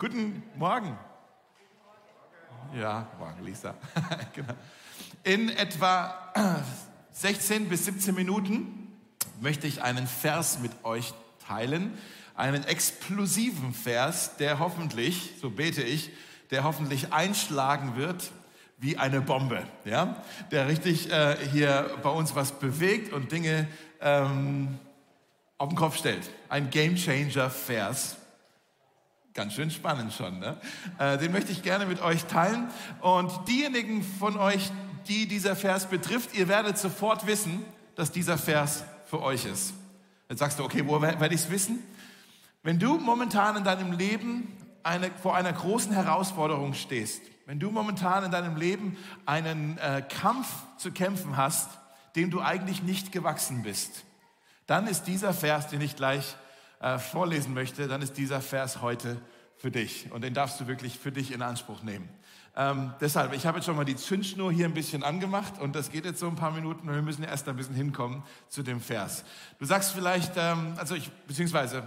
Guten Morgen. Ja, morgen, Lisa. genau. In etwa 16 bis 17 Minuten möchte ich einen Vers mit euch teilen, einen explosiven Vers, der hoffentlich, so bete ich, der hoffentlich einschlagen wird wie eine Bombe, ja, der richtig äh, hier bei uns was bewegt und Dinge ähm, auf den Kopf stellt. Ein Game Changer Vers. Ganz schön spannend schon. Ne? Äh, den möchte ich gerne mit euch teilen. Und diejenigen von euch, die dieser Vers betrifft, ihr werdet sofort wissen, dass dieser Vers für euch ist. Jetzt sagst du, okay, wo werde ich es wissen? Wenn du momentan in deinem Leben eine, vor einer großen Herausforderung stehst, wenn du momentan in deinem Leben einen äh, Kampf zu kämpfen hast, dem du eigentlich nicht gewachsen bist, dann ist dieser Vers, den ich gleich äh, vorlesen möchte, dann ist dieser Vers heute für dich. Und den darfst du wirklich für dich in Anspruch nehmen. Ähm, deshalb, ich habe jetzt schon mal die Zündschnur hier ein bisschen angemacht und das geht jetzt so ein paar Minuten und wir müssen erst ein bisschen hinkommen zu dem Vers. Du sagst vielleicht, ähm, also ich, beziehungsweise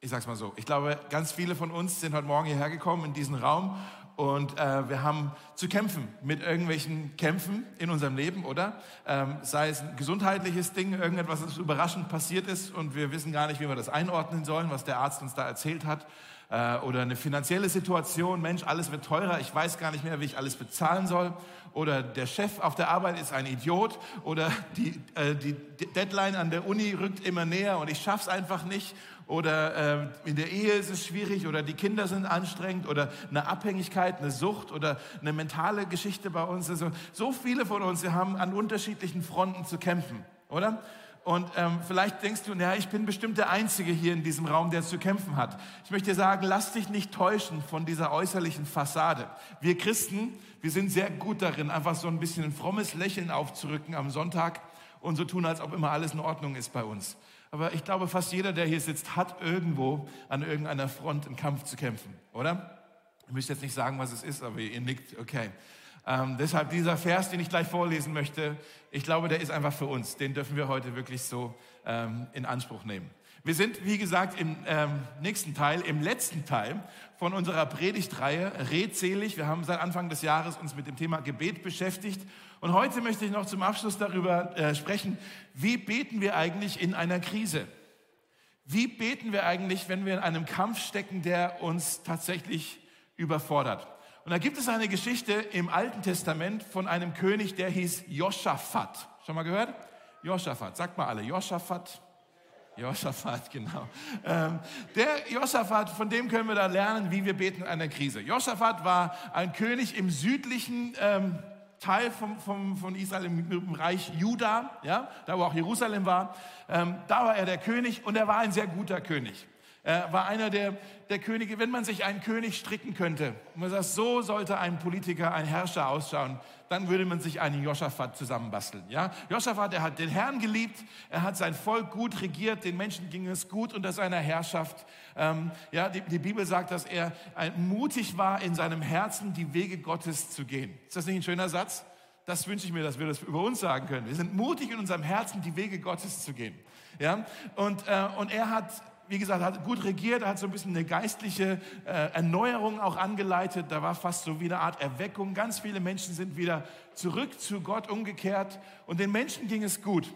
ich sag's mal so, ich glaube, ganz viele von uns sind heute Morgen hierher gekommen in diesen Raum und äh, wir haben zu kämpfen mit irgendwelchen Kämpfen in unserem Leben, oder? Ähm, sei es ein gesundheitliches Ding, irgendetwas, das überraschend passiert ist und wir wissen gar nicht, wie wir das einordnen sollen, was der Arzt uns da erzählt hat. Äh, oder eine finanzielle Situation, Mensch, alles wird teurer, ich weiß gar nicht mehr, wie ich alles bezahlen soll. Oder der Chef auf der Arbeit ist ein Idiot. Oder die, äh, die Deadline an der Uni rückt immer näher und ich schaff's einfach nicht oder äh, in der Ehe ist es schwierig oder die Kinder sind anstrengend oder eine Abhängigkeit, eine Sucht oder eine mentale Geschichte bei uns. Also so viele von uns, wir haben an unterschiedlichen Fronten zu kämpfen, oder? Und ähm, vielleicht denkst du, naja, ich bin bestimmt der Einzige hier in diesem Raum, der zu kämpfen hat. Ich möchte dir sagen, lass dich nicht täuschen von dieser äußerlichen Fassade. Wir Christen, wir sind sehr gut darin, einfach so ein bisschen ein frommes Lächeln aufzurücken am Sonntag und so tun, als ob immer alles in Ordnung ist bei uns. Aber ich glaube, fast jeder, der hier sitzt, hat irgendwo an irgendeiner Front einen Kampf zu kämpfen, oder? Ich möchte jetzt nicht sagen, was es ist, aber ihr nickt, okay. Ähm, deshalb dieser Vers, den ich gleich vorlesen möchte, ich glaube, der ist einfach für uns. Den dürfen wir heute wirklich so ähm, in Anspruch nehmen. Wir sind, wie gesagt, im ähm, nächsten Teil, im letzten Teil von unserer Predigtreihe Redselig. Wir haben seit Anfang des Jahres uns mit dem Thema Gebet beschäftigt. Und heute möchte ich noch zum Abschluss darüber äh, sprechen, wie beten wir eigentlich in einer Krise? Wie beten wir eigentlich, wenn wir in einem Kampf stecken, der uns tatsächlich überfordert? Und da gibt es eine Geschichte im Alten Testament von einem König, der hieß Joschafat. Schon mal gehört? Joschafat, sagt mal alle, Joschafat. Josaphat, genau. Ähm, der Josaphat, von dem können wir da lernen, wie wir beten in einer Krise. Josaphat war ein König im südlichen ähm, Teil vom, vom, von Israel, im, im, Reich Juda, ja, da wo auch Jerusalem war. Ähm, da war er der König und er war ein sehr guter König. Er war einer der, der Könige, wenn man sich einen König stricken könnte, und man sagt, so sollte ein Politiker, ein Herrscher ausschauen, dann würde man sich einen Joschafat zusammenbasteln. Ja? Joschafat, er hat den Herrn geliebt, er hat sein Volk gut regiert, den Menschen ging es gut unter seiner Herrschaft. Ähm, ja, die, die, Bibel sagt, dass er mutig war, in seinem Herzen die Wege Gottes zu gehen. Ist das nicht ein schöner Satz? Das wünsche ich mir, dass wir das über uns sagen können. Wir sind mutig in unserem Herzen, die Wege Gottes zu gehen. Ja? Und, äh, und er hat wie gesagt, hat gut regiert, hat so ein bisschen eine geistliche äh, Erneuerung auch angeleitet. Da war fast so wie eine Art Erweckung. Ganz viele Menschen sind wieder zurück zu Gott umgekehrt und den Menschen ging es gut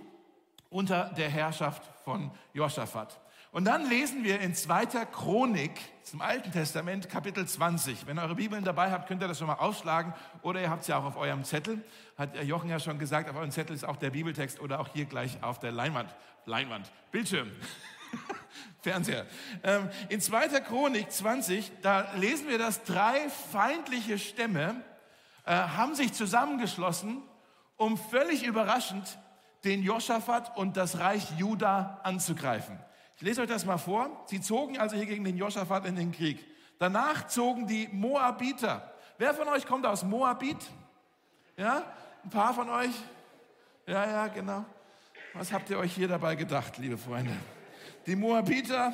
unter der Herrschaft von Josaphat. Und dann lesen wir in 2. Chronik zum Alten Testament, Kapitel 20. Wenn ihr eure Bibeln dabei habt, könnt ihr das schon mal aufschlagen oder ihr habt es ja auch auf eurem Zettel. Hat Jochen ja schon gesagt, auf eurem Zettel ist auch der Bibeltext oder auch hier gleich auf der Leinwand. Leinwand, Bildschirm. Fernseher. Ähm, in 2. Chronik 20, da lesen wir, dass drei feindliche Stämme äh, haben sich zusammengeschlossen, um völlig überraschend den Joschafat und das Reich Juda anzugreifen. Ich lese euch das mal vor. Sie zogen also hier gegen den Joschafat in den Krieg. Danach zogen die Moabiter. Wer von euch kommt aus Moabit? Ja, ein paar von euch? Ja, ja, genau. Was habt ihr euch hier dabei gedacht, liebe Freunde? Die Moabiter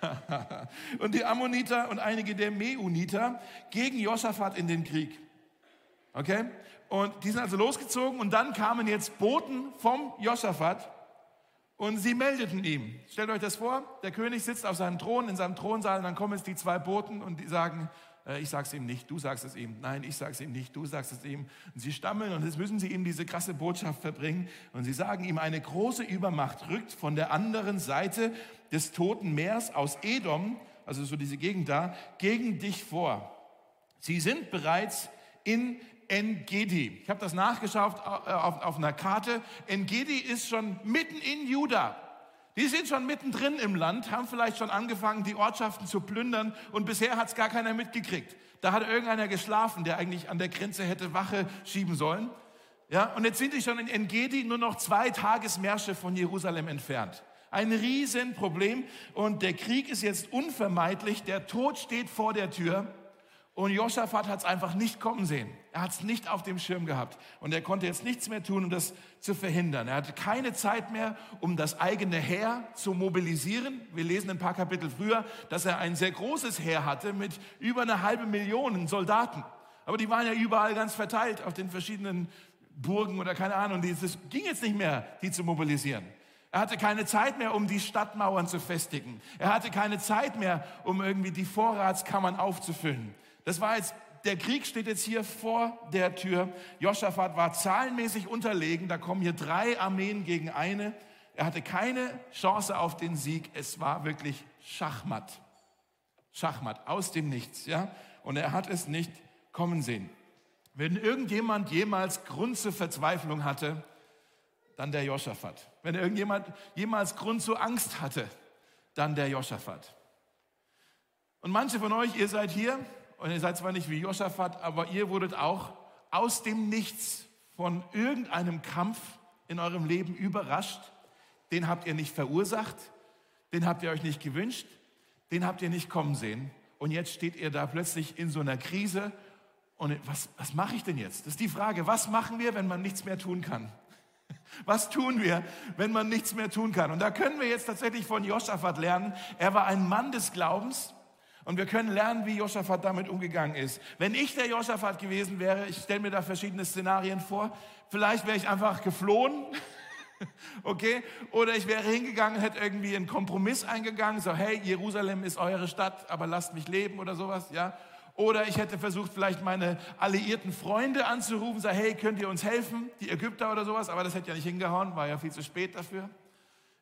und die Ammoniter und einige der Meuniter gegen Josaphat in den Krieg. Okay? Und die sind also losgezogen und dann kamen jetzt Boten vom Josaphat Und sie meldeten ihm. Stellt euch das vor, der König sitzt auf seinem Thron, in seinem Thronsaal, und dann kommen jetzt die zwei Boten und die sagen, äh, ich sag's ihm nicht, du sagst es ihm. Nein, ich sag's ihm nicht, du sagst es ihm. Und sie stammeln und jetzt müssen sie ihm diese krasse Botschaft verbringen. Und sie sagen ihm, eine große Übermacht rückt von der anderen Seite des Toten Meers aus Edom, also so diese Gegend da, gegen dich vor. Sie sind bereits in Engedi. Ich habe das nachgeschaut äh, auf, auf einer Karte. Engedi ist schon mitten in Juda. Die sind schon mittendrin im Land, haben vielleicht schon angefangen, die Ortschaften zu plündern und bisher hat es gar keiner mitgekriegt. Da hat irgendeiner geschlafen, der eigentlich an der Grenze hätte Wache schieben sollen. Ja, und jetzt sind die schon in Engedi nur noch zwei Tagesmärsche von Jerusalem entfernt. Ein Riesenproblem und der Krieg ist jetzt unvermeidlich, der Tod steht vor der Tür. Und Josaphat hat es einfach nicht kommen sehen. Er hat es nicht auf dem Schirm gehabt. Und er konnte jetzt nichts mehr tun, um das zu verhindern. Er hatte keine Zeit mehr, um das eigene Heer zu mobilisieren. Wir lesen ein paar Kapitel früher, dass er ein sehr großes Heer hatte mit über eine halbe Million Soldaten. Aber die waren ja überall ganz verteilt auf den verschiedenen Burgen oder keine Ahnung. Es ging jetzt nicht mehr, die zu mobilisieren. Er hatte keine Zeit mehr, um die Stadtmauern zu festigen. Er hatte keine Zeit mehr, um irgendwie die Vorratskammern aufzufüllen. Das war jetzt, der Krieg steht jetzt hier vor der Tür. Joschafat war zahlenmäßig unterlegen. Da kommen hier drei Armeen gegen eine. Er hatte keine Chance auf den Sieg. Es war wirklich Schachmatt. Schachmatt, aus dem Nichts, ja. Und er hat es nicht kommen sehen. Wenn irgendjemand jemals Grund zur Verzweiflung hatte, dann der Joschafat. Wenn irgendjemand jemals Grund zur Angst hatte, dann der Joschafat. Und manche von euch, ihr seid hier und ihr seid zwar nicht wie Josaphat, aber ihr wurdet auch aus dem Nichts von irgendeinem Kampf in eurem Leben überrascht. Den habt ihr nicht verursacht, den habt ihr euch nicht gewünscht, den habt ihr nicht kommen sehen. Und jetzt steht ihr da plötzlich in so einer Krise. Und was, was mache ich denn jetzt? Das ist die Frage, was machen wir, wenn man nichts mehr tun kann? Was tun wir, wenn man nichts mehr tun kann? Und da können wir jetzt tatsächlich von Josaphat lernen. Er war ein Mann des Glaubens. Und wir können lernen, wie Josaphat damit umgegangen ist. Wenn ich der Josaphat gewesen wäre, ich stelle mir da verschiedene Szenarien vor, vielleicht wäre ich einfach geflohen, okay? Oder ich wäre hingegangen, hätte irgendwie einen Kompromiss eingegangen, so hey, Jerusalem ist eure Stadt, aber lasst mich leben oder sowas, ja? Oder ich hätte versucht, vielleicht meine alliierten Freunde anzurufen, so hey, könnt ihr uns helfen, die Ägypter oder sowas, aber das hätte ja nicht hingehauen, war ja viel zu spät dafür.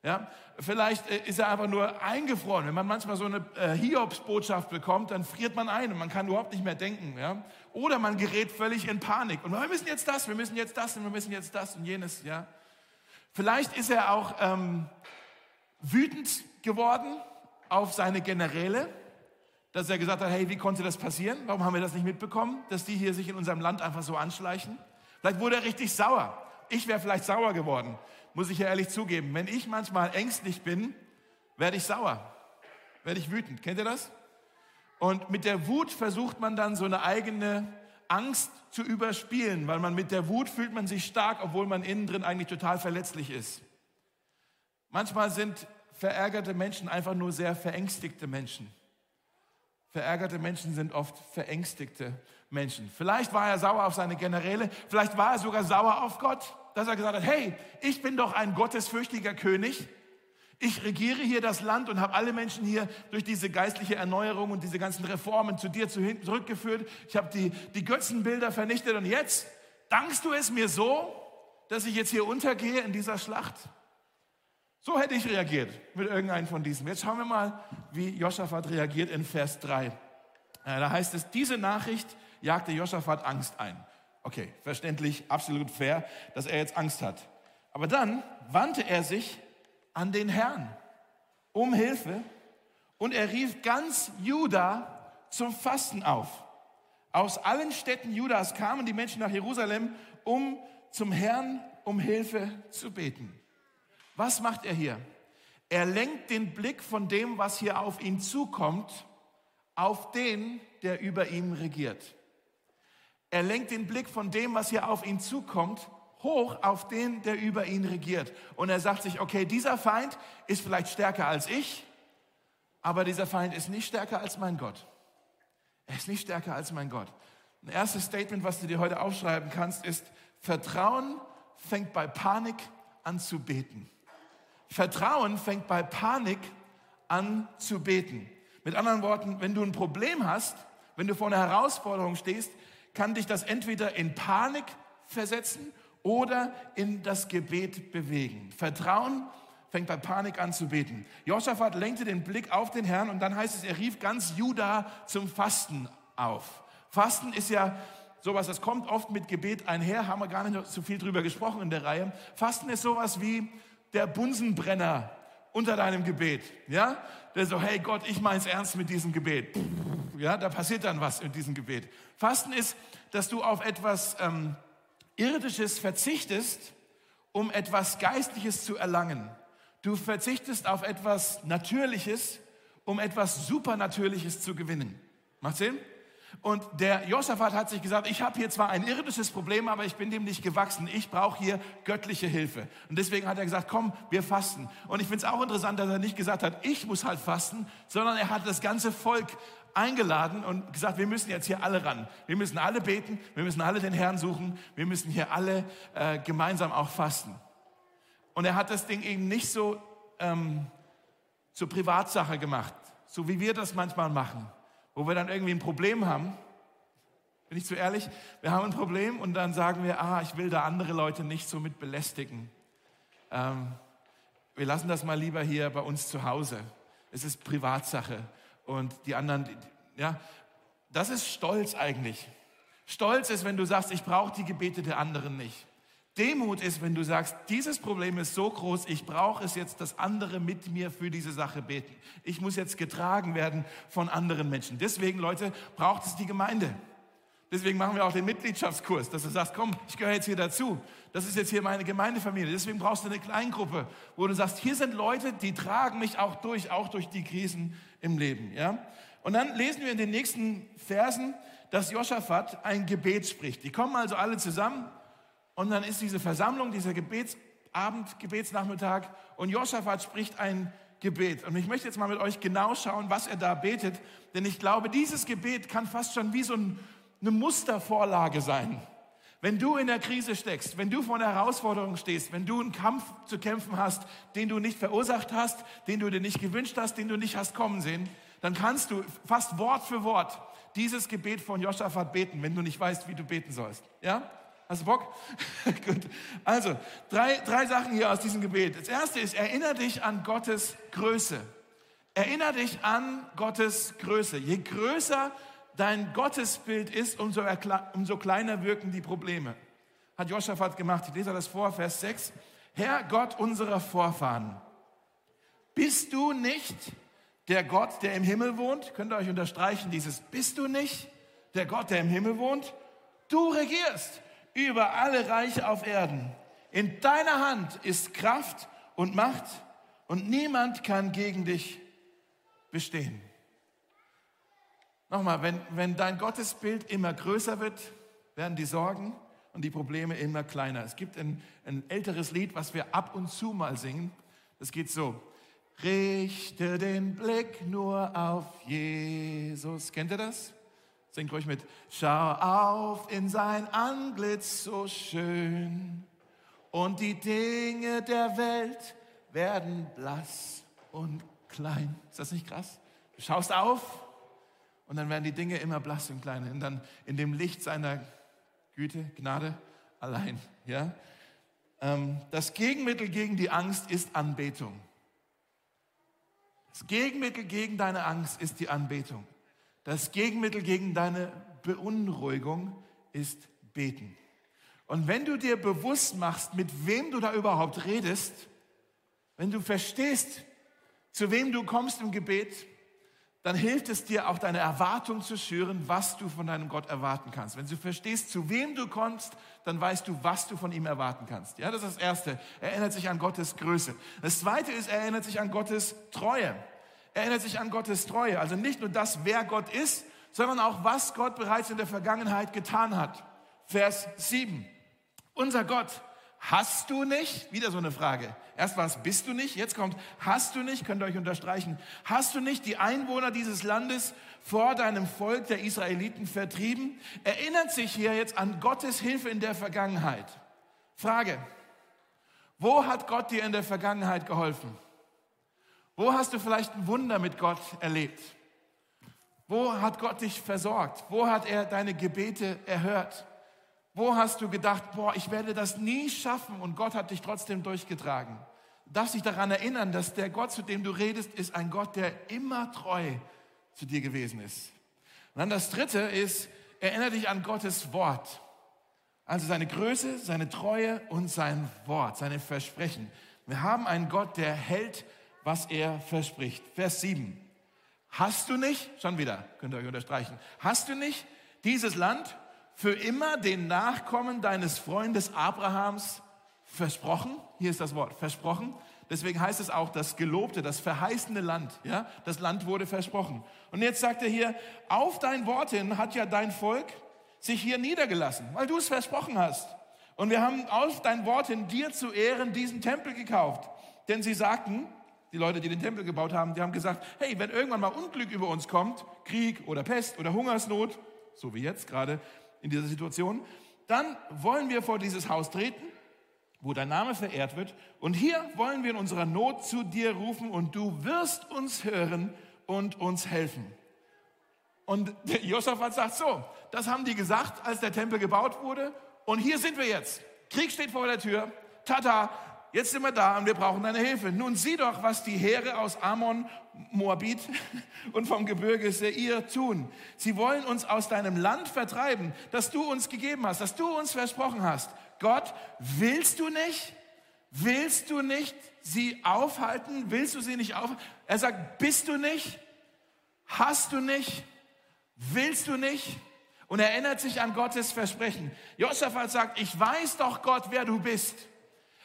Ja, vielleicht äh, ist er einfach nur eingefroren. Wenn man manchmal so eine äh, Hiobsbotschaft bekommt, dann friert man ein und man kann überhaupt nicht mehr denken. Ja? Oder man gerät völlig in Panik und wir müssen jetzt das, wir müssen jetzt das und wir müssen jetzt das und jenes. Ja? Vielleicht ist er auch ähm, wütend geworden auf seine Generäle, dass er gesagt hat, hey, wie konnte das passieren? Warum haben wir das nicht mitbekommen, dass die hier sich in unserem Land einfach so anschleichen? Vielleicht wurde er richtig sauer. Ich wäre vielleicht sauer geworden muss ich ja ehrlich zugeben, wenn ich manchmal ängstlich bin, werde ich sauer, werde ich wütend. Kennt ihr das? Und mit der Wut versucht man dann so eine eigene Angst zu überspielen, weil man mit der Wut fühlt man sich stark, obwohl man innen drin eigentlich total verletzlich ist. Manchmal sind verärgerte Menschen einfach nur sehr verängstigte Menschen. Verärgerte Menschen sind oft verängstigte Menschen. Vielleicht war er sauer auf seine Generäle, vielleicht war er sogar sauer auf Gott dass er gesagt hat, hey, ich bin doch ein gottesfürchtiger König. Ich regiere hier das Land und habe alle Menschen hier durch diese geistliche Erneuerung und diese ganzen Reformen zu dir zurückgeführt. Ich habe die, die Götzenbilder vernichtet und jetzt dankst du es mir so, dass ich jetzt hier untergehe in dieser Schlacht? So hätte ich reagiert mit irgendeinem von diesen. Jetzt schauen wir mal, wie Josaphat reagiert in Vers 3. Da heißt es, diese Nachricht jagte Josaphat Angst ein. Okay, verständlich, absolut fair, dass er jetzt Angst hat. Aber dann wandte er sich an den Herrn um Hilfe und er rief ganz Juda zum Fasten auf. Aus allen Städten Judas kamen die Menschen nach Jerusalem, um zum Herrn um Hilfe zu beten. Was macht er hier? Er lenkt den Blick von dem, was hier auf ihn zukommt, auf den, der über ihm regiert. Er lenkt den Blick von dem, was hier auf ihn zukommt, hoch auf den, der über ihn regiert. Und er sagt sich, okay, dieser Feind ist vielleicht stärker als ich, aber dieser Feind ist nicht stärker als mein Gott. Er ist nicht stärker als mein Gott. Ein erstes Statement, was du dir heute aufschreiben kannst, ist, Vertrauen fängt bei Panik an zu beten. Vertrauen fängt bei Panik an zu beten. Mit anderen Worten, wenn du ein Problem hast, wenn du vor einer Herausforderung stehst, kann dich das entweder in Panik versetzen oder in das Gebet bewegen. Vertrauen fängt bei Panik an zu beten. Josaphat lenkte den Blick auf den Herrn und dann heißt es, er rief ganz Juda zum Fasten auf. Fasten ist ja sowas, das kommt oft mit Gebet einher, haben wir gar nicht so viel drüber gesprochen in der Reihe. Fasten ist sowas wie der Bunsenbrenner unter deinem Gebet, ja? So, hey Gott, ich mein's ernst mit diesem Gebet. Ja, da passiert dann was in diesem Gebet. Fasten ist, dass du auf etwas ähm, Irdisches verzichtest, um etwas Geistliches zu erlangen. Du verzichtest auf etwas Natürliches, um etwas Supernatürliches zu gewinnen. Macht Sinn? Und der Josaphat hat sich gesagt, ich habe hier zwar ein irdisches Problem, aber ich bin dem nicht gewachsen. Ich brauche hier göttliche Hilfe. Und deswegen hat er gesagt, komm, wir fasten. Und ich finde es auch interessant, dass er nicht gesagt hat, ich muss halt fasten, sondern er hat das ganze Volk eingeladen und gesagt, wir müssen jetzt hier alle ran. Wir müssen alle beten, wir müssen alle den Herrn suchen, wir müssen hier alle äh, gemeinsam auch fasten. Und er hat das Ding eben nicht so ähm, zur Privatsache gemacht, so wie wir das manchmal machen wo wir dann irgendwie ein Problem haben. Bin ich zu ehrlich? Wir haben ein Problem und dann sagen wir, ah, ich will da andere Leute nicht so mit belästigen. Ähm, wir lassen das mal lieber hier bei uns zu Hause. Es ist Privatsache. Und die anderen, ja, das ist Stolz eigentlich. Stolz ist, wenn du sagst, ich brauche die Gebete der anderen nicht. Demut ist, wenn du sagst, dieses Problem ist so groß, ich brauche es jetzt, dass andere mit mir für diese Sache beten. Ich muss jetzt getragen werden von anderen Menschen. Deswegen, Leute, braucht es die Gemeinde. Deswegen machen wir auch den Mitgliedschaftskurs, dass du sagst, komm, ich gehöre jetzt hier dazu. Das ist jetzt hier meine Gemeindefamilie. Deswegen brauchst du eine Kleingruppe, wo du sagst, hier sind Leute, die tragen mich auch durch, auch durch die Krisen im Leben. Ja? Und dann lesen wir in den nächsten Versen, dass Josaphat ein Gebet spricht. Die kommen also alle zusammen und dann ist diese Versammlung, dieser Gebetsabend, Gebetsnachmittag und Josaphat spricht ein Gebet. Und ich möchte jetzt mal mit euch genau schauen, was er da betet, denn ich glaube, dieses Gebet kann fast schon wie so ein, eine Mustervorlage sein. Wenn du in der Krise steckst, wenn du vor einer Herausforderung stehst, wenn du einen Kampf zu kämpfen hast, den du nicht verursacht hast, den du dir nicht gewünscht hast, den du nicht hast kommen sehen, dann kannst du fast Wort für Wort dieses Gebet von Josaphat beten, wenn du nicht weißt, wie du beten sollst. Ja? Hast du Bock? Gut. Also, drei, drei Sachen hier aus diesem Gebet. Das erste ist, erinnere dich an Gottes Größe. Erinnere dich an Gottes Größe. Je größer dein Gottesbild ist, umso, umso kleiner wirken die Probleme. Hat Joschafat gemacht. Ich lese das vor, Vers 6. Herr Gott unserer Vorfahren, bist du nicht der Gott, der im Himmel wohnt? Könnt ihr euch unterstreichen dieses, bist du nicht der Gott, der im Himmel wohnt? Du regierst über alle Reiche auf Erden. In deiner Hand ist Kraft und Macht und niemand kann gegen dich bestehen. Nochmal, wenn, wenn dein Gottesbild immer größer wird, werden die Sorgen und die Probleme immer kleiner. Es gibt ein, ein älteres Lied, was wir ab und zu mal singen. Das geht so. Richte den Blick nur auf Jesus. Kennt ihr das? Singt ruhig mit. Schau auf in sein Antlitz so schön und die Dinge der Welt werden blass und klein. Ist das nicht krass? Du schaust auf und dann werden die Dinge immer blass und klein und dann in dem Licht seiner Güte, Gnade allein. Ja? Ähm, das Gegenmittel gegen die Angst ist Anbetung. Das Gegenmittel gegen deine Angst ist die Anbetung. Das Gegenmittel gegen deine Beunruhigung ist beten. Und wenn du dir bewusst machst, mit wem du da überhaupt redest, wenn du verstehst, zu wem du kommst im Gebet, dann hilft es dir auch deine Erwartung zu schüren, was du von deinem Gott erwarten kannst. Wenn du verstehst, zu wem du kommst, dann weißt du, was du von ihm erwarten kannst. Ja, das ist das Erste. Er erinnert sich an Gottes Größe. Das Zweite ist, er erinnert sich an Gottes Treue erinnert sich an Gottes Treue. Also nicht nur das, wer Gott ist, sondern auch, was Gott bereits in der Vergangenheit getan hat. Vers 7. Unser Gott, hast du nicht? Wieder so eine Frage. Erst war es, bist du nicht? Jetzt kommt, hast du nicht? Könnt ihr euch unterstreichen. Hast du nicht die Einwohner dieses Landes vor deinem Volk der Israeliten vertrieben? Erinnert sich hier jetzt an Gottes Hilfe in der Vergangenheit. Frage. Wo hat Gott dir in der Vergangenheit geholfen? Wo hast du vielleicht ein Wunder mit Gott erlebt? Wo hat Gott dich versorgt? Wo hat er deine Gebete erhört? Wo hast du gedacht, boah, ich werde das nie schaffen und Gott hat dich trotzdem durchgetragen? Du darfst dich daran erinnern, dass der Gott, zu dem du redest, ist ein Gott, der immer treu zu dir gewesen ist. Und dann das dritte ist, erinnere dich an Gottes Wort. Also seine Größe, seine Treue und sein Wort, seine Versprechen. Wir haben einen Gott, der hält, was er verspricht. Vers 7. Hast du nicht, schon wieder, könnt ihr euch unterstreichen, hast du nicht dieses Land für immer den Nachkommen deines Freundes Abrahams versprochen? Hier ist das Wort, versprochen. Deswegen heißt es auch das gelobte, das verheißene Land. Ja, das Land wurde versprochen. Und jetzt sagt er hier, auf dein Wort hin hat ja dein Volk sich hier niedergelassen, weil du es versprochen hast. Und wir haben auf dein Wort hin dir zu Ehren diesen Tempel gekauft. Denn sie sagten, die Leute, die den Tempel gebaut haben, die haben gesagt, hey, wenn irgendwann mal Unglück über uns kommt, Krieg oder Pest oder Hungersnot, so wie jetzt gerade in dieser Situation, dann wollen wir vor dieses Haus treten, wo dein Name verehrt wird. Und hier wollen wir in unserer Not zu dir rufen und du wirst uns hören und uns helfen. Und Josaphat sagt so, das haben die gesagt, als der Tempel gebaut wurde. Und hier sind wir jetzt. Krieg steht vor der Tür. Tata, jetzt sind wir da und wir brauchen deine Hilfe. Nun sieh doch, was die Heere aus Ammon, Moabit und vom Gebirge Seir tun. Sie wollen uns aus deinem Land vertreiben, das du uns gegeben hast, das du uns versprochen hast. Gott, willst du nicht? Willst du nicht sie aufhalten? Willst du sie nicht aufhalten? Er sagt, bist du nicht? Hast du nicht? Willst du nicht? Und er erinnert sich an Gottes Versprechen. Josaphat sagt, ich weiß doch Gott, wer du bist.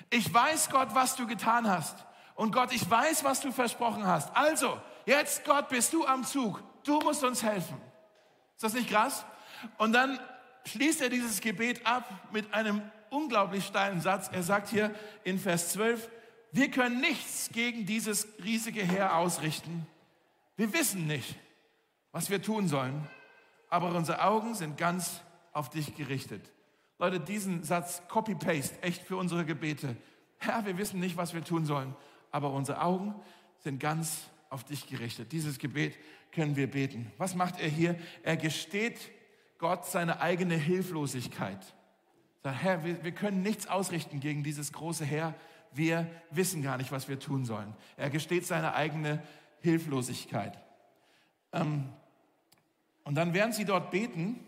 Ich weiß Gott, was du getan hast. Und Gott, ich weiß, was du versprochen hast. Also, jetzt Gott, bist du am Zug. Du musst uns helfen. Ist das nicht krass? Und dann schließt er dieses Gebet ab mit einem unglaublich steilen Satz. Er sagt hier in Vers 12, wir können nichts gegen dieses riesige Heer ausrichten. Wir wissen nicht, was wir tun sollen aber unsere Augen sind ganz auf dich gerichtet. Leute, diesen Satz copy-paste, echt für unsere Gebete. Herr, wir wissen nicht, was wir tun sollen, aber unsere Augen sind ganz auf dich gerichtet. Dieses Gebet können wir beten. Was macht er hier? Er gesteht Gott seine eigene Hilflosigkeit. Sagt, Herr, wir, wir können nichts ausrichten gegen dieses große Heer. Wir wissen gar nicht, was wir tun sollen. Er gesteht seine eigene Hilflosigkeit. Ähm, und dann werden sie dort beten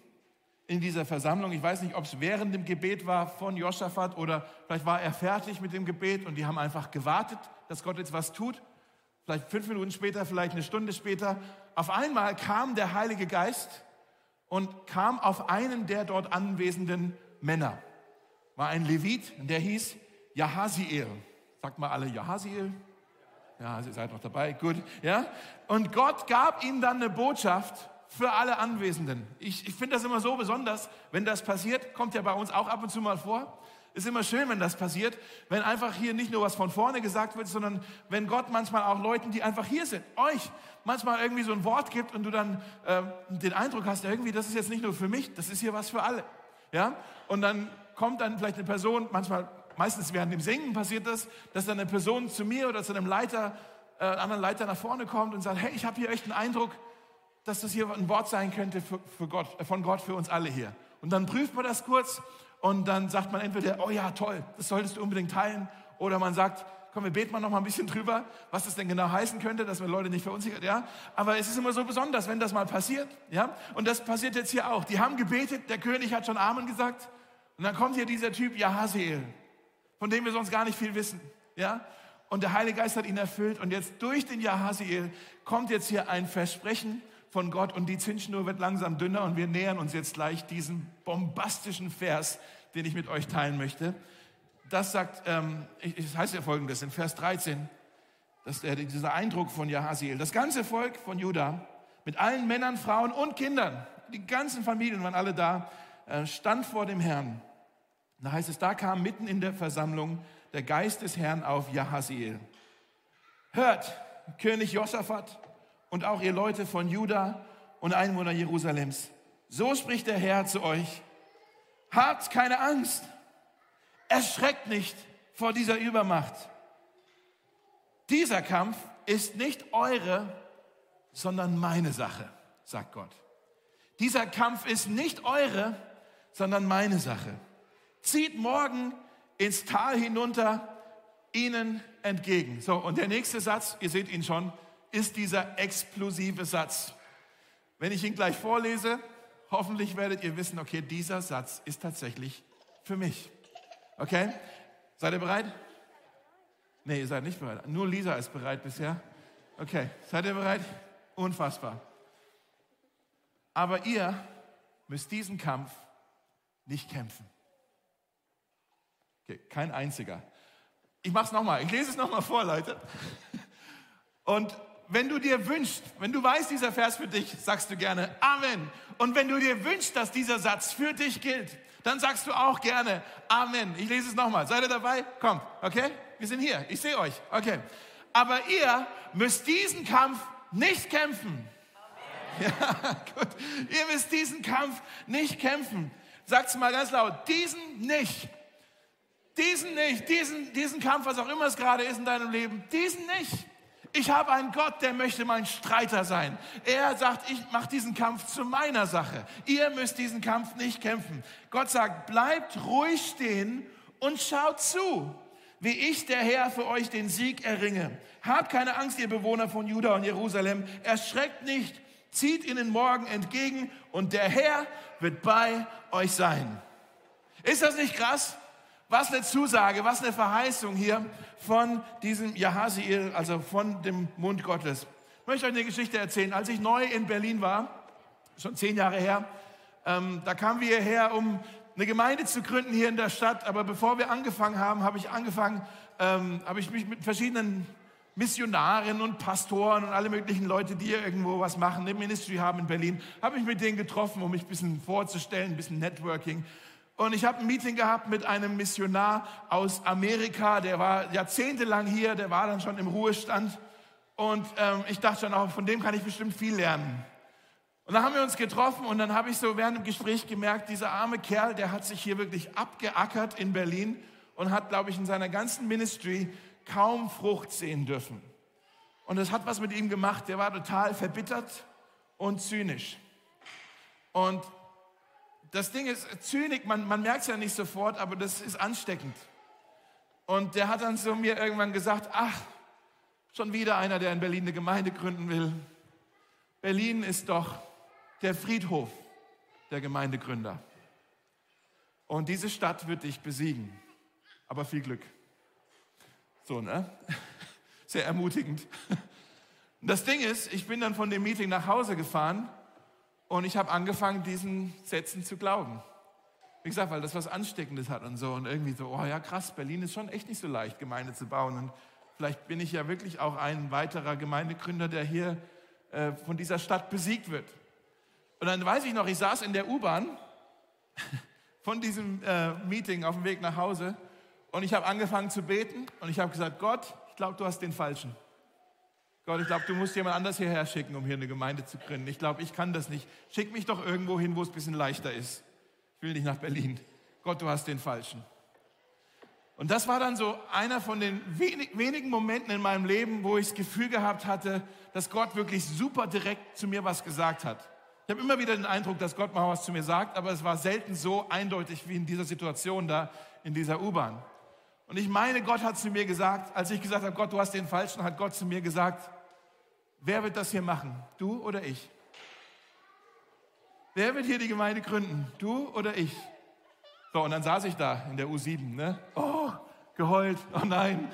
in dieser Versammlung. Ich weiß nicht, ob es während dem Gebet war von Josaphat oder vielleicht war er fertig mit dem Gebet und die haben einfach gewartet, dass Gott jetzt was tut. Vielleicht fünf Minuten später, vielleicht eine Stunde später. Auf einmal kam der Heilige Geist und kam auf einen der dort anwesenden Männer. War ein Levit, der hieß Jahaziel. Sagt mal alle Jahaziel. Ja, ihr seid noch dabei, gut. Ja? Und Gott gab ihm dann eine Botschaft für alle Anwesenden. Ich, ich finde das immer so besonders, wenn das passiert, kommt ja bei uns auch ab und zu mal vor. Ist immer schön, wenn das passiert, wenn einfach hier nicht nur was von vorne gesagt wird, sondern wenn Gott manchmal auch Leuten, die einfach hier sind, euch manchmal irgendwie so ein Wort gibt und du dann äh, den Eindruck hast, irgendwie, das ist jetzt nicht nur für mich, das ist hier was für alle. Ja? Und dann kommt dann vielleicht eine Person, manchmal, meistens während dem Singen passiert das, dass dann eine Person zu mir oder zu einem Leiter, äh, anderen Leiter nach vorne kommt und sagt, hey, ich habe hier echt einen Eindruck, dass das hier ein Wort sein könnte für, für Gott, äh, von Gott für uns alle hier. Und dann prüft man das kurz und dann sagt man entweder, oh ja, toll, das solltest du unbedingt teilen. Oder man sagt, komm, wir beten mal noch mal ein bisschen drüber, was das denn genau heißen könnte, dass wir Leute nicht verunsichert, ja. Aber es ist immer so besonders, wenn das mal passiert, ja. Und das passiert jetzt hier auch. Die haben gebetet, der König hat schon Amen gesagt. Und dann kommt hier dieser Typ Jahaseel, von dem wir sonst gar nicht viel wissen, ja. Und der Heilige Geist hat ihn erfüllt. Und jetzt durch den Jahasiel kommt jetzt hier ein Versprechen von Gott und die Zinsschnur wird langsam dünner und wir nähern uns jetzt gleich diesem bombastischen Vers, den ich mit euch teilen möchte. Das sagt, ähm, es heißt ja folgendes in Vers 13, dass der, dieser Eindruck von Jahaziel, das ganze Volk von Juda mit allen Männern, Frauen und Kindern, die ganzen Familien waren alle da, äh, stand vor dem Herrn. Da heißt es, da kam mitten in der Versammlung der Geist des Herrn auf Jahaziel. Hört, König Josaphat, und auch ihr Leute von Juda und Einwohner Jerusalems. So spricht der Herr zu euch. Habt keine Angst. Erschreckt nicht vor dieser Übermacht. Dieser Kampf ist nicht eure, sondern meine Sache, sagt Gott. Dieser Kampf ist nicht eure, sondern meine Sache. Zieht morgen ins Tal hinunter ihnen entgegen. So, und der nächste Satz, ihr seht ihn schon, ist dieser explosive Satz. Wenn ich ihn gleich vorlese, hoffentlich werdet ihr wissen, okay, dieser Satz ist tatsächlich für mich. Okay? Seid ihr bereit? Nee, ihr seid nicht bereit. Nur Lisa ist bereit bisher. Okay, seid ihr bereit? Unfassbar. Aber ihr müsst diesen Kampf nicht kämpfen. Okay, kein einziger. Ich mache es nochmal. Ich lese es nochmal vor, Leute. Und wenn du dir wünschst, wenn du weißt, dieser Vers für dich, sagst du gerne Amen. Und wenn du dir wünschst, dass dieser Satz für dich gilt, dann sagst du auch gerne Amen. Ich lese es nochmal. Seid ihr dabei? Kommt, okay? Wir sind hier. Ich sehe euch. Okay. Aber ihr müsst diesen Kampf nicht kämpfen. Ja, gut. Ihr müsst diesen Kampf nicht kämpfen. Sagt es mal ganz laut. Diesen nicht. Diesen nicht. Diesen, diesen Kampf, was auch immer es gerade ist in deinem Leben. Diesen nicht. Ich habe einen Gott, der möchte mein Streiter sein. Er sagt, ich mache diesen Kampf zu meiner Sache. Ihr müsst diesen Kampf nicht kämpfen. Gott sagt, bleibt ruhig stehen und schaut zu, wie ich, der Herr, für euch den Sieg erringe. Habt keine Angst, ihr Bewohner von Juda und Jerusalem. Erschreckt nicht, zieht ihnen morgen entgegen und der Herr wird bei euch sein. Ist das nicht krass? Was eine Zusage, was eine Verheißung hier von diesem Jahasiel, also von dem Mund Gottes. Ich möchte euch eine Geschichte erzählen. Als ich neu in Berlin war, schon zehn Jahre her, ähm, da kamen wir hierher, um eine Gemeinde zu gründen hier in der Stadt. Aber bevor wir angefangen haben, habe ich angefangen, ähm, habe ich mich mit verschiedenen Missionaren und Pastoren und alle möglichen Leute, die hier irgendwo was machen, eine Ministry haben in Berlin, habe ich mit denen getroffen, um mich ein bisschen vorzustellen, ein bisschen Networking. Und ich habe ein Meeting gehabt mit einem Missionar aus Amerika, der war jahrzehntelang hier, der war dann schon im Ruhestand. Und ähm, ich dachte schon, auch von dem kann ich bestimmt viel lernen. Und dann haben wir uns getroffen und dann habe ich so während dem Gespräch gemerkt, dieser arme Kerl, der hat sich hier wirklich abgeackert in Berlin und hat, glaube ich, in seiner ganzen Ministry kaum Frucht sehen dürfen. Und das hat was mit ihm gemacht. Der war total verbittert und zynisch. Und das Ding ist, Zynik, man, man merkt es ja nicht sofort, aber das ist ansteckend. Und der hat dann zu mir irgendwann gesagt, ach, schon wieder einer, der in Berlin eine Gemeinde gründen will. Berlin ist doch der Friedhof der Gemeindegründer. Und diese Stadt wird dich besiegen. Aber viel Glück. So, ne? Sehr ermutigend. Das Ding ist, ich bin dann von dem Meeting nach Hause gefahren und ich habe angefangen, diesen Sätzen zu glauben. Wie gesagt, weil das was Ansteckendes hat und so. Und irgendwie so, oh ja, krass, Berlin ist schon echt nicht so leicht, Gemeinde zu bauen. Und vielleicht bin ich ja wirklich auch ein weiterer Gemeindegründer, der hier äh, von dieser Stadt besiegt wird. Und dann weiß ich noch, ich saß in der U-Bahn von diesem äh, Meeting auf dem Weg nach Hause und ich habe angefangen zu beten und ich habe gesagt, Gott, ich glaube, du hast den Falschen. Gott, ich glaube, du musst jemand anders hierher schicken, um hier eine Gemeinde zu gründen. Ich glaube, ich kann das nicht. Schick mich doch irgendwo hin, wo es ein bisschen leichter ist. Ich will nicht nach Berlin. Gott, du hast den Falschen. Und das war dann so einer von den wenig, wenigen Momenten in meinem Leben, wo ich das Gefühl gehabt hatte, dass Gott wirklich super direkt zu mir was gesagt hat. Ich habe immer wieder den Eindruck, dass Gott mal was zu mir sagt, aber es war selten so eindeutig wie in dieser Situation da in dieser U-Bahn. Und ich meine, Gott hat zu mir gesagt, als ich gesagt habe, Gott, du hast den Falschen, hat Gott zu mir gesagt, Wer wird das hier machen? Du oder ich? Wer wird hier die Gemeinde gründen? Du oder ich? So, und dann saß ich da in der U7, ne? Oh, geheult, oh nein.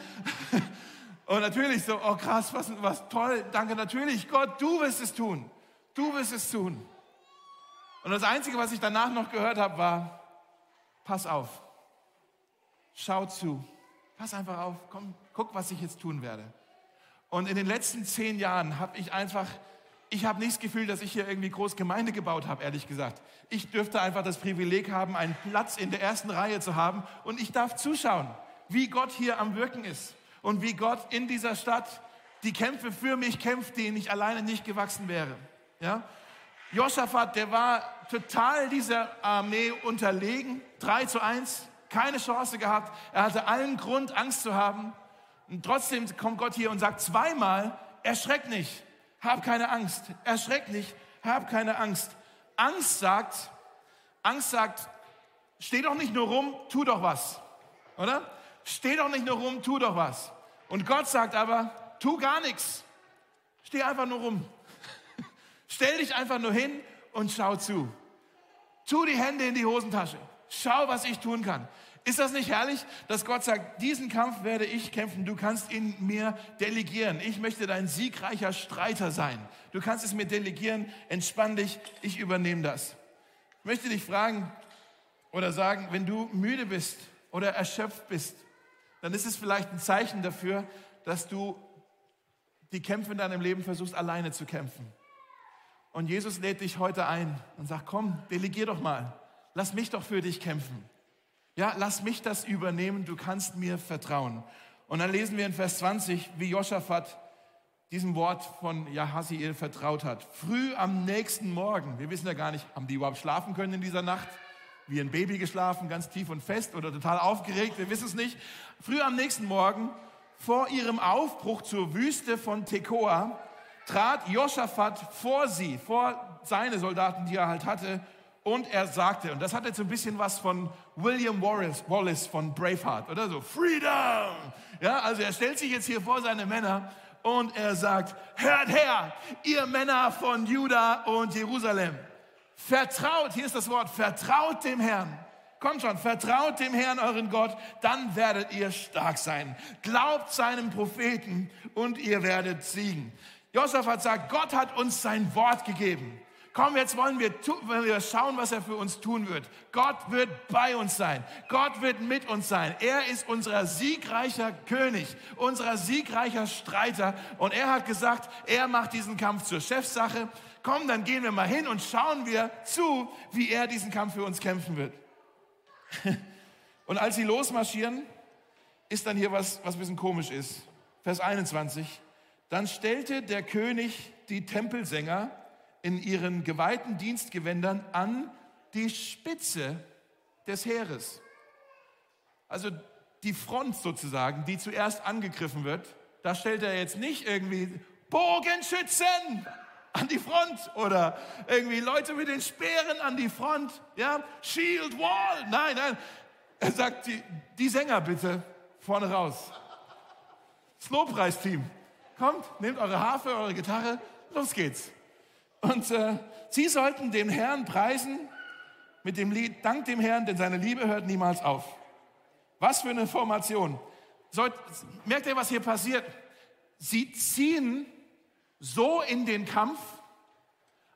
Und natürlich so, oh krass, was, was toll, danke natürlich, Gott, du wirst es tun. Du wirst es tun. Und das Einzige, was ich danach noch gehört habe, war, pass auf, schau zu, pass einfach auf, komm, guck, was ich jetzt tun werde. Und in den letzten zehn Jahren habe ich einfach, ich habe nicht das Gefühl, dass ich hier irgendwie groß Gemeinde gebaut habe, ehrlich gesagt. Ich dürfte einfach das Privileg haben, einen Platz in der ersten Reihe zu haben und ich darf zuschauen, wie Gott hier am Wirken ist und wie Gott in dieser Stadt die Kämpfe für mich kämpft, denen ich alleine nicht gewachsen wäre. Ja? Josaphat, der war total dieser Armee unterlegen, 3 zu 1 keine Chance gehabt. Er hatte allen Grund, Angst zu haben. Und trotzdem kommt Gott hier und sagt zweimal, erschreck nicht, hab keine Angst, erschreck nicht, hab keine Angst. Angst sagt, Angst sagt, steh doch nicht nur rum, tu doch was, oder? Steh doch nicht nur rum, tu doch was. Und Gott sagt aber, tu gar nichts, steh einfach nur rum. Stell dich einfach nur hin und schau zu. Tu die Hände in die Hosentasche. Schau, was ich tun kann. Ist das nicht herrlich, dass Gott sagt, diesen Kampf werde ich kämpfen, du kannst ihn mir delegieren. Ich möchte dein siegreicher Streiter sein. Du kannst es mir delegieren, entspann dich, ich übernehme das. Ich möchte dich fragen oder sagen, wenn du müde bist oder erschöpft bist, dann ist es vielleicht ein Zeichen dafür, dass du die Kämpfe in deinem Leben versuchst, alleine zu kämpfen. Und Jesus lädt dich heute ein und sagt, komm, delegier doch mal. Lass mich doch für dich kämpfen. Ja, lass mich das übernehmen, du kannst mir vertrauen. Und dann lesen wir in Vers 20, wie Josaphat diesem Wort von Jahasiel vertraut hat. Früh am nächsten Morgen, wir wissen ja gar nicht, haben die überhaupt schlafen können in dieser Nacht? Wie ein Baby geschlafen, ganz tief und fest oder total aufgeregt, wir wissen es nicht. Früh am nächsten Morgen, vor ihrem Aufbruch zur Wüste von Tekoa, trat Josaphat vor sie, vor seine Soldaten, die er halt hatte, und er sagte, und das hat jetzt ein bisschen was von William Wallace, Wallace von Braveheart, oder so, Freedom! Ja, also er stellt sich jetzt hier vor seine Männer und er sagt, hört her, ihr Männer von Juda und Jerusalem, vertraut, hier ist das Wort, vertraut dem Herrn. Kommt schon, vertraut dem Herrn euren Gott, dann werdet ihr stark sein. Glaubt seinem Propheten und ihr werdet siegen. Josaphat sagt, Gott hat uns sein Wort gegeben. Komm, jetzt wollen wir, wollen wir schauen, was er für uns tun wird. Gott wird bei uns sein. Gott wird mit uns sein. Er ist unser siegreicher König, unser siegreicher Streiter. Und er hat gesagt, er macht diesen Kampf zur Chefsache. Komm, dann gehen wir mal hin und schauen wir zu, wie er diesen Kampf für uns kämpfen wird. Und als sie losmarschieren, ist dann hier was, was ein bisschen komisch ist. Vers 21. Dann stellte der König die Tempelsänger in ihren geweihten Dienstgewändern an die Spitze des Heeres. Also die Front sozusagen, die zuerst angegriffen wird, da stellt er jetzt nicht irgendwie Bogenschützen an die Front oder irgendwie Leute mit den Speeren an die Front, ja, Shield Wall. Nein, nein. Er sagt, die, die Sänger bitte vorne raus. Das Lobpreisteam. Kommt, nehmt eure Harfe, eure Gitarre, los geht's. Und äh, sie sollten den Herrn preisen mit dem Lied Dank dem Herrn, denn seine Liebe hört niemals auf. Was für eine Formation. Sollt, merkt ihr, was hier passiert? Sie ziehen so in den Kampf,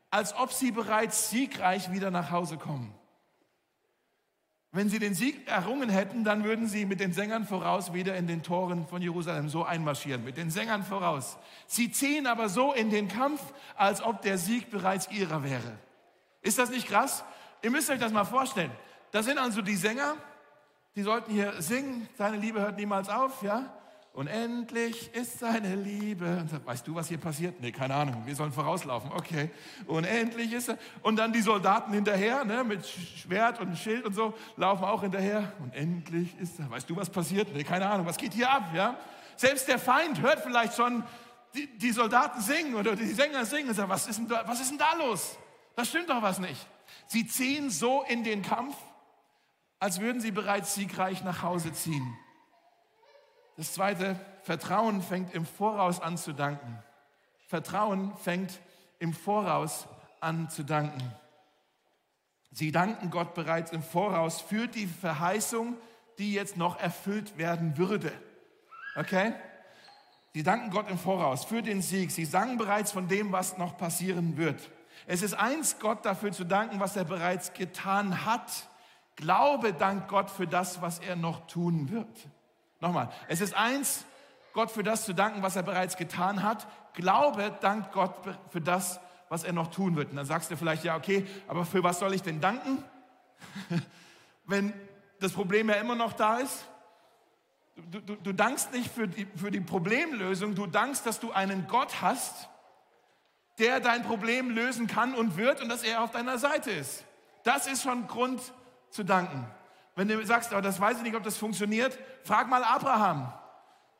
als ob sie bereits siegreich wieder nach Hause kommen. Wenn sie den Sieg errungen hätten, dann würden sie mit den Sängern voraus wieder in den Toren von Jerusalem so einmarschieren, mit den Sängern voraus. Sie ziehen aber so in den Kampf, als ob der Sieg bereits ihrer wäre. Ist das nicht krass? Ihr müsst euch das mal vorstellen. Da sind also die Sänger, die sollten hier singen, deine Liebe hört niemals auf, ja? Unendlich ist seine Liebe. weißt du, was hier passiert? Nee, keine Ahnung. Wir sollen vorauslaufen. Okay. Unendlich ist er. Und dann die Soldaten hinterher, ne, mit Schwert und Schild und so, laufen auch hinterher. Unendlich ist er. Weißt du, was passiert? Nee, keine Ahnung. Was geht hier ab? Ja? Selbst der Feind hört vielleicht schon die, die Soldaten singen oder die Sänger singen und sagt, was ist, denn da, was ist denn da los? Das stimmt doch was nicht. Sie ziehen so in den Kampf, als würden sie bereits siegreich nach Hause ziehen. Das zweite, Vertrauen fängt im Voraus an zu danken. Vertrauen fängt im Voraus an zu danken. Sie danken Gott bereits im Voraus für die Verheißung, die jetzt noch erfüllt werden würde. Okay? Sie danken Gott im Voraus für den Sieg. Sie sagen bereits von dem, was noch passieren wird. Es ist eins, Gott dafür zu danken, was er bereits getan hat. Glaube dank Gott für das, was er noch tun wird. Nochmal, es ist eins, Gott für das zu danken, was er bereits getan hat. Glaube dankt Gott für das, was er noch tun wird. Und dann sagst du vielleicht, ja, okay, aber für was soll ich denn danken? Wenn das Problem ja immer noch da ist. Du, du, du dankst nicht für die, für die Problemlösung, du dankst, dass du einen Gott hast, der dein Problem lösen kann und wird und dass er auf deiner Seite ist. Das ist schon Grund zu danken. Wenn du sagst, aber das weiß ich nicht, ob das funktioniert, frag mal Abraham.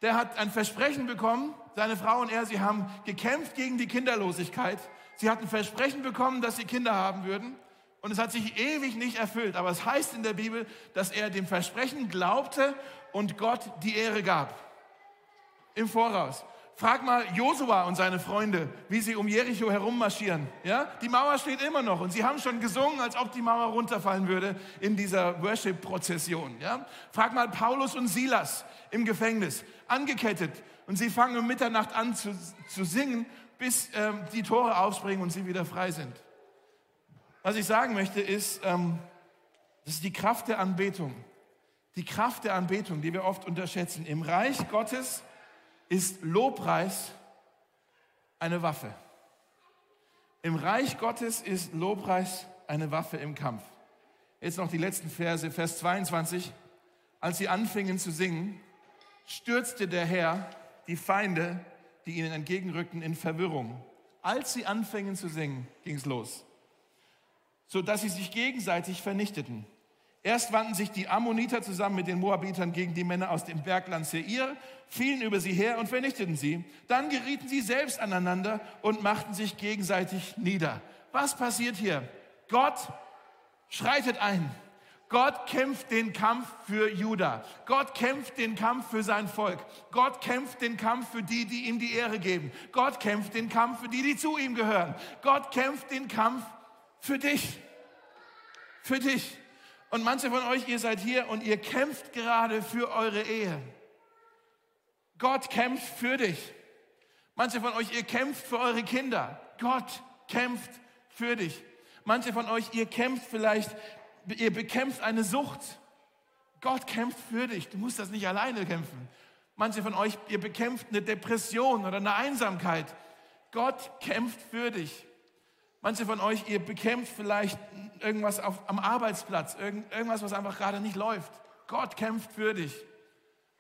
Der hat ein Versprechen bekommen, seine Frau und er, sie haben gekämpft gegen die Kinderlosigkeit. Sie hatten Versprechen bekommen, dass sie Kinder haben würden. Und es hat sich ewig nicht erfüllt. Aber es heißt in der Bibel, dass er dem Versprechen glaubte und Gott die Ehre gab. Im Voraus. Frag mal Josua und seine Freunde, wie sie um Jericho herummarschieren. Ja? Die Mauer steht immer noch und sie haben schon gesungen, als ob die Mauer runterfallen würde in dieser Worship-Prozession. Ja? Frag mal Paulus und Silas im Gefängnis, angekettet und sie fangen um Mitternacht an zu, zu singen, bis ähm, die Tore aufspringen und sie wieder frei sind. Was ich sagen möchte ist, ähm, das ist die Kraft der Anbetung. Die Kraft der Anbetung, die wir oft unterschätzen. Im Reich Gottes ist Lobpreis eine Waffe. Im Reich Gottes ist Lobpreis eine Waffe im Kampf. Jetzt noch die letzten Verse, Vers 22. Als sie anfingen zu singen, stürzte der Herr die Feinde, die ihnen entgegenrückten, in Verwirrung. Als sie anfingen zu singen, ging es los, sodass sie sich gegenseitig vernichteten. Erst wandten sich die Ammoniter zusammen mit den Moabitern gegen die Männer aus dem Bergland Seir, fielen über sie her und vernichteten sie. Dann gerieten sie selbst aneinander und machten sich gegenseitig nieder. Was passiert hier? Gott schreitet ein. Gott kämpft den Kampf für Juda. Gott kämpft den Kampf für sein Volk. Gott kämpft den Kampf für die, die ihm die Ehre geben. Gott kämpft den Kampf für die, die zu ihm gehören. Gott kämpft den Kampf für dich. Für dich. Und manche von euch, ihr seid hier und ihr kämpft gerade für eure Ehe. Gott kämpft für dich. Manche von euch, ihr kämpft für eure Kinder. Gott kämpft für dich. Manche von euch, ihr kämpft vielleicht, ihr bekämpft eine Sucht. Gott kämpft für dich. Du musst das nicht alleine kämpfen. Manche von euch, ihr bekämpft eine Depression oder eine Einsamkeit. Gott kämpft für dich. Manche von euch, ihr bekämpft vielleicht irgendwas auf, am Arbeitsplatz, irgend, irgendwas, was einfach gerade nicht läuft. Gott kämpft für dich.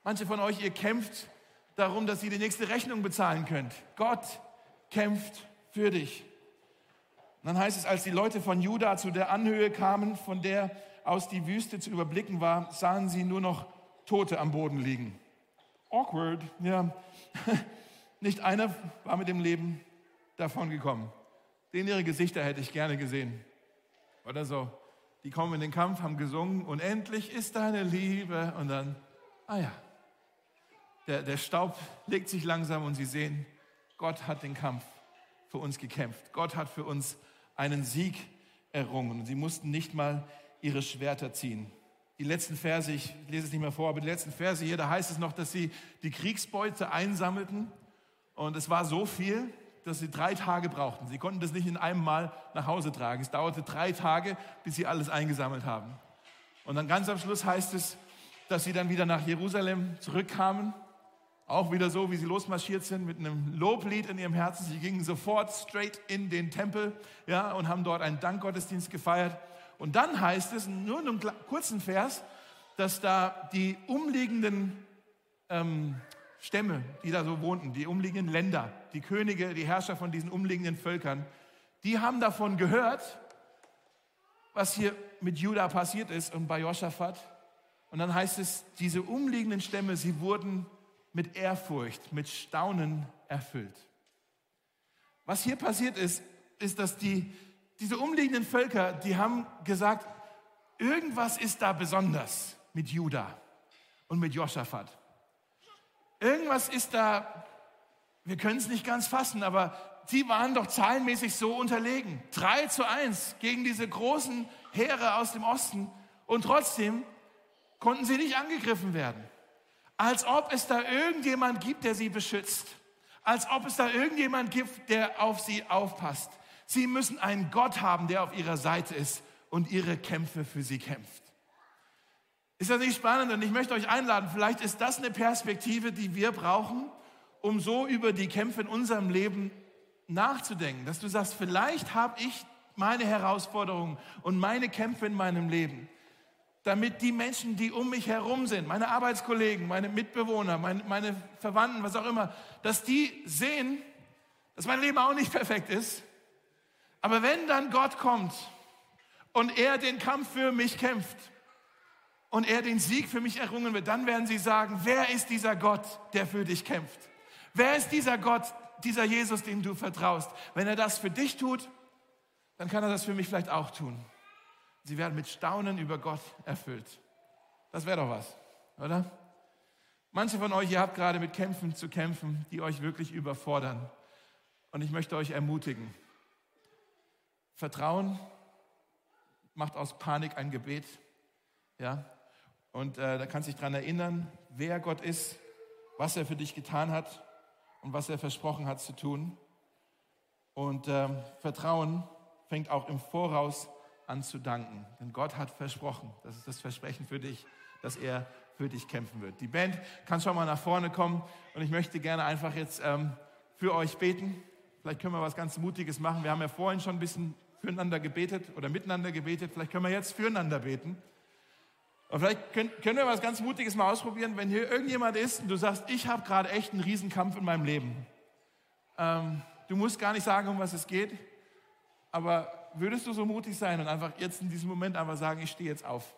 Manche von euch, ihr kämpft darum, dass ihr die nächste Rechnung bezahlen könnt. Gott kämpft für dich. Und dann heißt es, als die Leute von Juda zu der Anhöhe kamen, von der aus die Wüste zu überblicken war, sahen sie nur noch Tote am Boden liegen. Awkward, ja. Nicht einer war mit dem Leben davon gekommen. Den ihre Gesichter hätte ich gerne gesehen. Oder so. Die kommen in den Kampf, haben gesungen und endlich ist deine Liebe. Und dann, ah ja, der, der Staub legt sich langsam und sie sehen, Gott hat den Kampf für uns gekämpft. Gott hat für uns einen Sieg errungen. Und sie mussten nicht mal ihre Schwerter ziehen. Die letzten Verse, ich lese es nicht mehr vor, aber die letzten Verse hier, da heißt es noch, dass sie die Kriegsbeute einsammelten. Und es war so viel, dass sie drei Tage brauchten. Sie konnten das nicht in einem Mal nach Hause tragen. Es dauerte drei Tage, bis sie alles eingesammelt haben. Und dann ganz am Schluss heißt es, dass sie dann wieder nach Jerusalem zurückkamen. Auch wieder so, wie sie losmarschiert sind, mit einem Loblied in ihrem Herzen. Sie gingen sofort straight in den Tempel ja, und haben dort einen Dankgottesdienst gefeiert. Und dann heißt es, nur in einem kurzen Vers, dass da die umliegenden ähm, Stämme, die da so wohnten, die umliegenden Länder, die Könige, die Herrscher von diesen umliegenden Völkern, die haben davon gehört, was hier mit Juda passiert ist und bei Josaphat. Und dann heißt es, diese umliegenden Stämme, sie wurden mit Ehrfurcht, mit Staunen erfüllt. Was hier passiert ist, ist, dass die, diese umliegenden Völker, die haben gesagt, irgendwas ist da besonders mit Juda und mit Josaphat. Irgendwas ist da, wir können es nicht ganz fassen, aber sie waren doch zahlenmäßig so unterlegen. 3 zu 1 gegen diese großen Heere aus dem Osten. Und trotzdem konnten sie nicht angegriffen werden. Als ob es da irgendjemand gibt, der sie beschützt. Als ob es da irgendjemand gibt, der auf sie aufpasst. Sie müssen einen Gott haben, der auf ihrer Seite ist und ihre Kämpfe für sie kämpft. Ist das nicht spannend? Und ich möchte euch einladen, vielleicht ist das eine Perspektive, die wir brauchen, um so über die Kämpfe in unserem Leben nachzudenken. Dass du sagst, vielleicht habe ich meine Herausforderungen und meine Kämpfe in meinem Leben, damit die Menschen, die um mich herum sind, meine Arbeitskollegen, meine Mitbewohner, meine, meine Verwandten, was auch immer, dass die sehen, dass mein Leben auch nicht perfekt ist. Aber wenn dann Gott kommt und er den Kampf für mich kämpft, und er den Sieg für mich errungen wird, dann werden sie sagen, wer ist dieser Gott, der für dich kämpft? Wer ist dieser Gott, dieser Jesus, dem du vertraust? Wenn er das für dich tut, dann kann er das für mich vielleicht auch tun. Sie werden mit Staunen über Gott erfüllt. Das wäre doch was, oder? Manche von euch, ihr habt gerade mit Kämpfen zu kämpfen, die euch wirklich überfordern. Und ich möchte euch ermutigen. Vertrauen macht aus Panik ein Gebet. Ja? Und äh, da kannst du dich daran erinnern, wer Gott ist, was er für dich getan hat und was er versprochen hat zu tun. Und ähm, Vertrauen fängt auch im Voraus an zu danken. Denn Gott hat versprochen, das ist das Versprechen für dich, dass er für dich kämpfen wird. Die Band kann schon mal nach vorne kommen und ich möchte gerne einfach jetzt ähm, für euch beten. Vielleicht können wir was ganz Mutiges machen. Wir haben ja vorhin schon ein bisschen füreinander gebetet oder miteinander gebetet. Vielleicht können wir jetzt füreinander beten. Und vielleicht können, können wir was ganz Mutiges mal ausprobieren, wenn hier irgendjemand ist und du sagst, ich habe gerade echt einen Riesenkampf in meinem Leben. Ähm, du musst gar nicht sagen, um was es geht, aber würdest du so mutig sein und einfach jetzt in diesem Moment einfach sagen, ich stehe jetzt auf.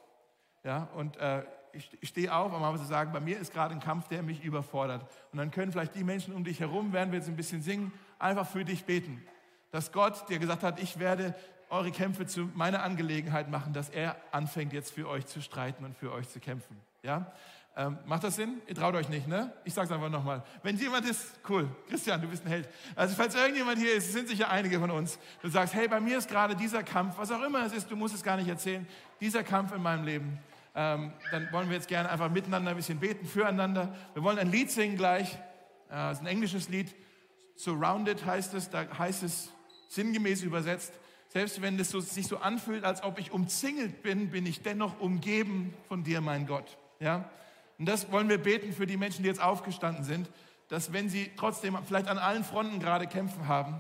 Ja, und äh, ich, ich stehe auf, um aber zu sagen, bei mir ist gerade ein Kampf, der mich überfordert. Und dann können vielleicht die Menschen um dich herum, während wir jetzt ein bisschen singen, einfach für dich beten. Dass Gott dir gesagt hat, ich werde eure Kämpfe zu meiner Angelegenheit machen, dass er anfängt jetzt für euch zu streiten und für euch zu kämpfen. Ja? Ähm, macht das Sinn? Ihr traut euch nicht, ne? Ich sage es einfach nochmal. Wenn jemand ist, cool, Christian, du bist ein Held. Also falls irgendjemand hier ist, es sind sicher einige von uns, du sagst, hey, bei mir ist gerade dieser Kampf, was auch immer es ist, du musst es gar nicht erzählen, dieser Kampf in meinem Leben, ähm, dann wollen wir jetzt gerne einfach miteinander ein bisschen beten, füreinander. Wir wollen ein Lied singen gleich. Äh, ist ein englisches Lied. Surrounded heißt es, da heißt es sinngemäß übersetzt, selbst wenn es so, sich so anfühlt, als ob ich umzingelt bin, bin ich dennoch umgeben von dir, mein Gott. Ja? Und das wollen wir beten für die Menschen, die jetzt aufgestanden sind, dass wenn sie trotzdem vielleicht an allen Fronten gerade kämpfen haben,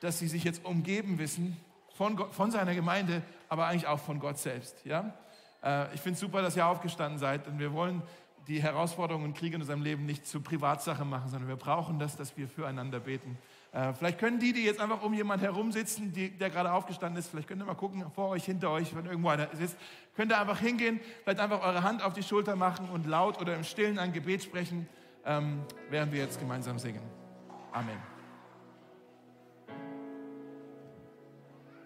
dass sie sich jetzt umgeben wissen von, Gott, von seiner Gemeinde, aber eigentlich auch von Gott selbst. Ja? Äh, ich finde es super, dass ihr aufgestanden seid und wir wollen die Herausforderungen und Kriege in unserem Leben nicht zur Privatsache machen, sondern wir brauchen das, dass wir füreinander beten. Äh, vielleicht können die, die jetzt einfach um jemand herum sitzen, die, der gerade aufgestanden ist, vielleicht könnt ihr mal gucken, vor euch, hinter euch, wenn irgendwo einer sitzt, könnt ihr einfach hingehen, vielleicht einfach eure Hand auf die Schulter machen und laut oder im Stillen ein Gebet sprechen, ähm, während wir jetzt gemeinsam singen. Amen.